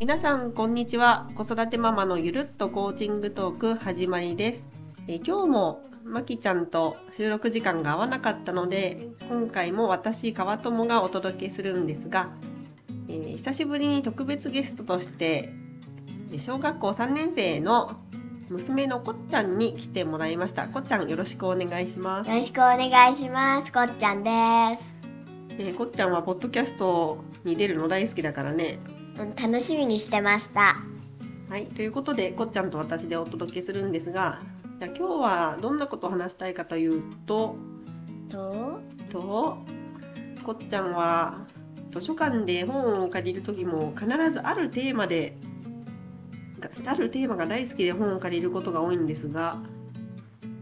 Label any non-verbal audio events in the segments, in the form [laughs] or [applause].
皆さんこんにちは。子育てママのゆるっとコーチングトーク始まりです。え今日もまきちゃんと収録時間が合わなかったので今回も私川友がお届けするんですが、えー、久しぶりに特別ゲストとして小学校3年生の娘のこっちゃんに来てもらいました。こっちゃんよろしくお願いします。よろしくお願いします。こっちゃんです。えー、こっちゃんはポッドキャストに出るの大好きだからね楽しみにしてました。はいということでこっちゃんと私でお届けするんですがじゃあ今日はどんなことを話したいかというとと？とこっちゃんは図書館で本を借りる時も必ずあるテーマであるテーマが大好きで本を借りることが多いんですが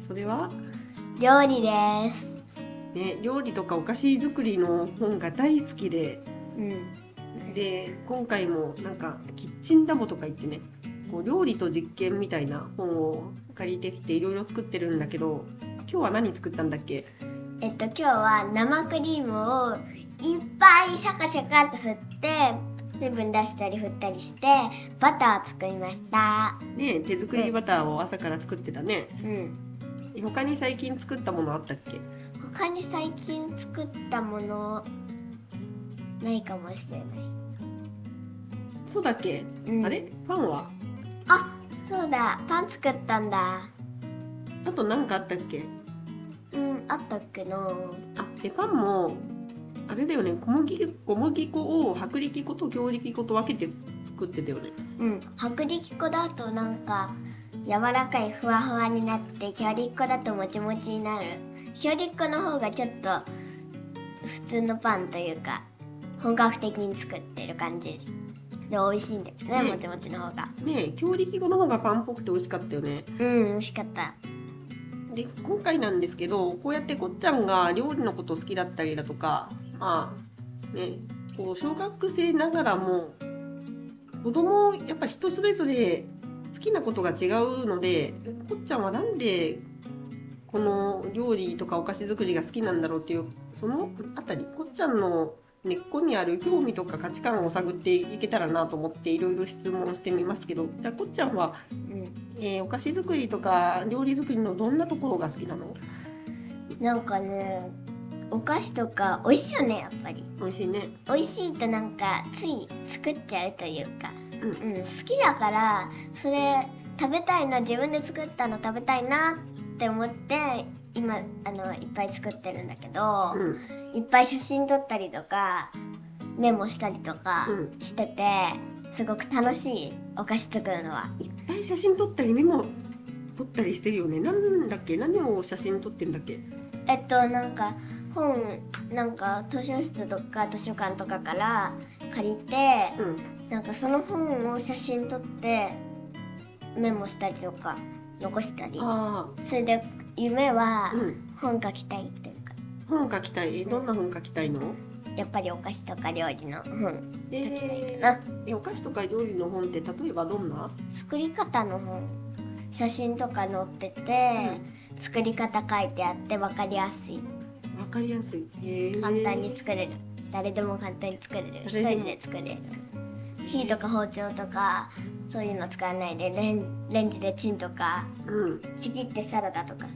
それは？料理です、ね、料理とかお菓子作りの本が大好きで、うん、で今回もなんかキッチンラボとか行ってねこう料理と実験みたいな本を借りてきていろいろ作ってるんだけど今日は何作ったんだっけ？えっと今日は生クリームをいっぱいシャカシャカと振って水分出したり振ったりしてバター作りました。ね手作りバターを朝から作ってたね。うん。他に最近作ったものあったっけ？他に最近作ったものないかもしれないそうだっけ、うん、あれ？パンは？あそうだ。パン作ったんだ。あと何かあったっけ？うんあったっけな。あでパンもあれだよね。小麦小麦粉を薄力粉と強力粉と分けて作ってたよね。うん。薄力粉だとなんか柔らかいふわふわになって強力粉だともちもちになる。強力粉の方がちょっと普通のパンというか本格的に作ってる感じ。で美味しいんですね、ね、もちもちの方が。ね強力粉の方がパンっぽくて美味しかったよね。うん美味しかった。で今回なんですけどこうやってこっちゃんが料理のこと好きだったりだとかまあねこう小学生ながらも子供やっぱ人それぞれ好きなことが違うのでこっちゃんはなんでこの料理とかお菓子作りが好きなんだろうっていうそのあたりこっちゃんの根っこにある興味とか価値観を探っていけたらなと思っていろいろ質問してみますけどじゃあこっちゃんは、うん。えー、お菓子作りとか料理作りのどんなところが好きなの？なんかねお菓子とか美味しいよねやっぱり。美味しいね。美味しいとなんかつい作っちゃうというか、うん、うん、好きだからそれ食べたいな自分で作ったの食べたいなって思って今あのいっぱい作ってるんだけど、うん、いっぱい写真撮ったりとかメモしたりとかしてて、うん、すごく楽しいお菓子作るのは。いっぱい写真撮ったりメモ撮ったりしてるよね。なんだっけ？何を写真撮ってんだっけ？えっとなんか本なんか図書室とか図書館とかから借りて、うん、なんかその本を写真撮ってメモしたりとか残したりそれで夢は本書きたいっていうか、本書きたい？どんな本書きたいの？やっぱりお菓子とか料理の本書きたいかな、えー、お菓子とか料理の本って例えばどんな？作り方の本。写真とか載ってて、うん、作り方書いてあって分かりやすい。分かりやすい、簡単に作れる。誰でも簡単に作れる。一人で作れる火とか包丁とかそういうの使わないでレンレンジでチンとか、うん、ちぎってサラダとか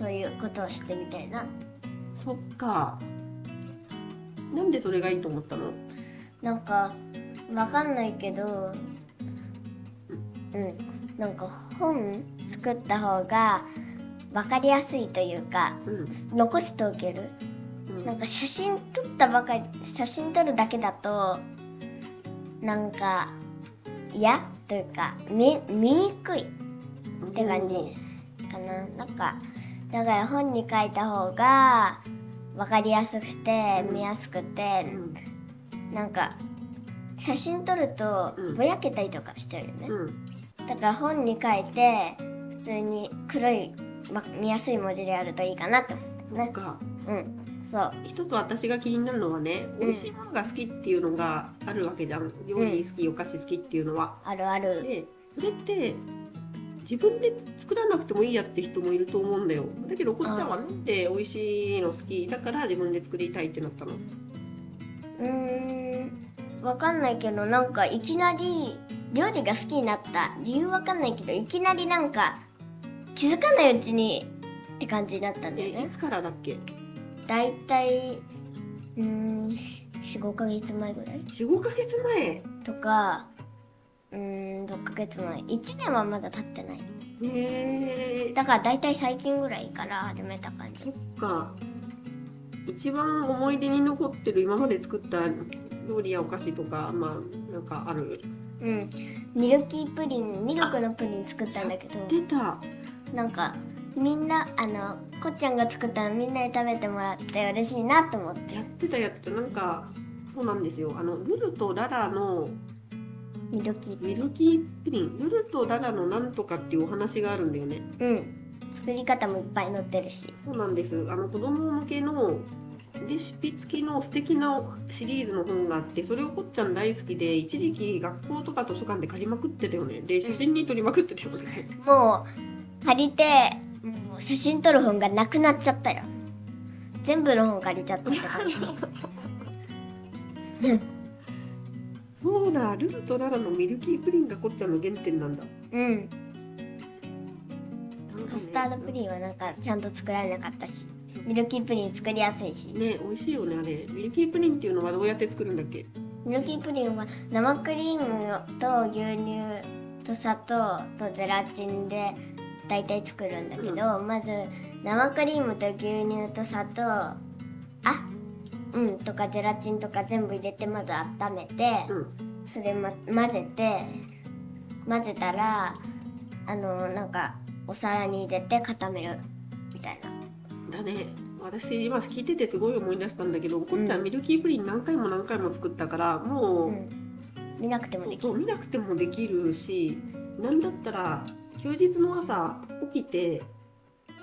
そういうことをしてみたいな。そっか。なんでそれがいいと思ったの？なんかわかんないけどうん。なんか本作った方が分かりやすいというか、うん、残しておける、うん、なんか写真撮ったばかり写真撮るだけだとなんか嫌？というか見見にくい。って感じ。かな、なんかだから本に書いた方が分かりやすくて見やすくて、うん、なんか写真撮るとぼやけたりとかしちゃうよね、うん、だから本に書いて普通に黒い、ま、見やすい文字であるといいかなって思ってね。うんそう一つ私が気になるのはね、うん、美味しいものが好きっていうのがあるわけじゃん。料理好き、うん、お菓子好きっていうのは。あるある。でそれって自分で作らなくてもいいやって人もいると思うんだよ。だけどこっちゃんはなん。で美味しいの好き。だから自分で作りたいってなったの。うん。わかんないけどなんかいきなり料理が好きになった。理由わかんないけどいきなりなんか気づかないうちにって感じになったんだよね。えいつからだっけ？だいたいうーん45ヶ月前ぐらい45ヶ月前？とかうーん6ヶ月前。1年はまだ経ってない。へえだからだいたい最近ぐらいから始めた感じ。そっか。一番思い出に残ってる今まで作った料理やお菓子とかまあなんかある？うん。ミルキープリンミルクのプリン作ったんだけど。出た。なんかみんなあのこっちゃんが作ったのみんなに食べてもらって嬉しいなと思って。やってたやってた。なんかそうなんですよ。あのルルとララのミルキープリミルキープリン。ルルとララのなんとかっていうお話があるんだよね。ンうん。作り方もいっぱい載ってるし。そうなんです。あの子供向けのレシピ付きの素敵なシリーズの本があってそれをこっちゃん大好きで一時期学校とか図書館で借りまくってたよね。で写真に撮りまくってたよねもう借りてもう写真撮る本がなくなっちゃったよ。全部の本借りちゃったって感じそうだルルとララのミルキープリンがこっちゃんの原点なんだ。うん。カスタードプリンはなんかちゃんと作られなかったしミルキープリン作りやすいし。ね美味しいよねあれ。ミルキープリンっていうのはどうやって作るんだっけ？ミルキープリンは生クリームと牛乳と砂糖とゼラチンで大体作るんだけど、まず生クリームと牛乳と砂糖あうんとかゼラチンとか全部入れてまず温めて、うん。それ、ま、混ぜて混ぜたらあのなんかお皿に入れて固めるみたいな。だね。私今聞いててすごい思い出したんだけど、こっちゃんミルキープリン何回も何回も作ったからもう、うん。見なくてもできる。そう見なくてもできるしなんだったら休日の朝起きて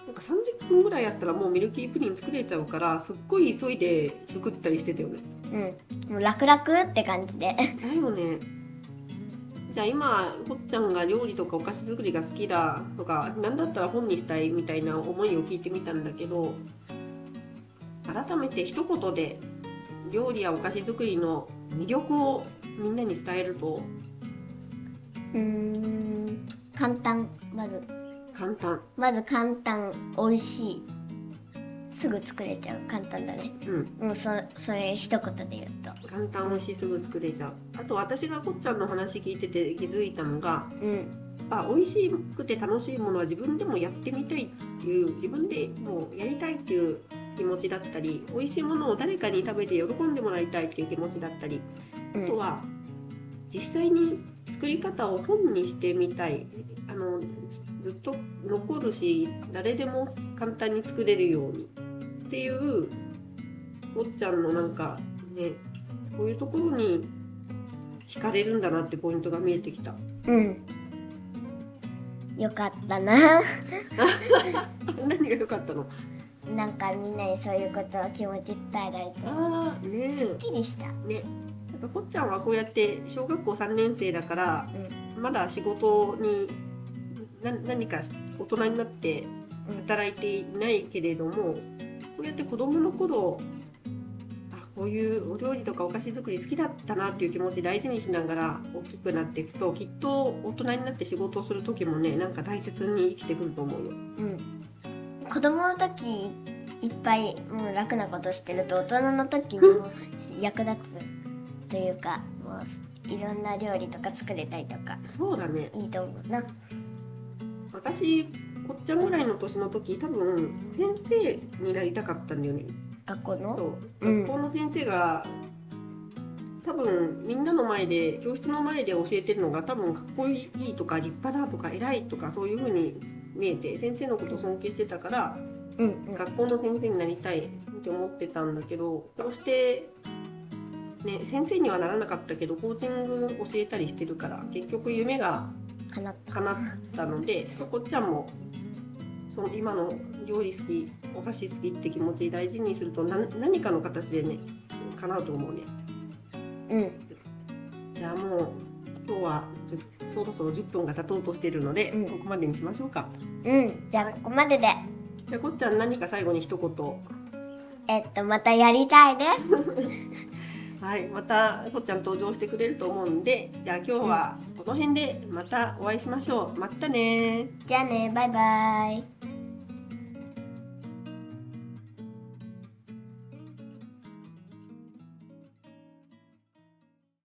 なんか30分ぐらいやったらもうミルキープリン作れちゃうからすっごい急いで作ったりしてたよね。うん。もう楽々って感じで。だよね。じゃあ今こっちゃんが料理とかお菓子作りが好きだとかなんだったら本にしたいみたいな思いを聞いてみたんだけど改めて一言で料理やお菓子作りの魅力をみんなに伝えるとうーん簡単。まず。簡単。まず簡単美味しい。すぐ作れちゃう。簡単だね。うん。もうそそれ一言で言うと。簡単美味しいすぐ作れちゃう。あと私がこっちゃんの話聞いてて気づいたのがうん。あ美味しくて楽しいものは自分でもやってみたいっていう自分でもうやりたいっていう気持ちだったり美味しいものを誰かに食べて喜んでもらいたいっていう気持ちだったりうん。あとは実際に作り方を本にしてみたい。あのずっと残るし誰でも簡単に作れるように。っていうこっちゃんのなんかねこういうところに惹かれるんだなってポイントが見えてきた。うん。よかったな。[laughs] 何が良かったの？なんかみんなにそういうことを気持ち伝えられて。ああね。すっきりした。えねなんかこっちゃんはこうやって小学校3年生だからまだ仕事にな何か大人になって働いていないけれどもこうやって子供の頃あこういうお料理とかお菓子作り好きだったなっていう気持ち大事にしながら大きくなっていくときっと大人になって仕事をする時もねなんか大切に生きてくると思うよ。うん。子供の時いっぱいもう楽なことしてると大人の時にも [laughs] 役立つというかもういろんな料理とか作れたりとかそうだね。いいと思うな。私こっちゃんぐらいの年の時多分先生になりたかったんだよね。学校の？そう。うん。学校の先生が、多分みんなの前で教室の前で教えてるのが多分かっこいいとか立派だとか偉いとかそういう風に見えて先生のことを尊敬してたからうんうん。学校の先生になりたいって思ってたんだけどこうして、ね、先生にはならなかったけどコーチング教えたりしてるから結局夢がかなった。叶ったので [laughs] こっちゃんもその今の料理好きお菓子好きって気持ち大事にすると何何かの形でね叶うと思うね。うん。じゃあもう今日はそろそろ10分が経とうとしてるので、うん。ここまでにしましょうか。うん。じゃあここまでで。じゃあこっちゃん何か最後に一言。えっとまたやりたいです [laughs] はい、またこっちゃん登場してくれると思うんで、じゃあ今日はこの辺でまたお会いしましょう。またねじゃあねバイバイ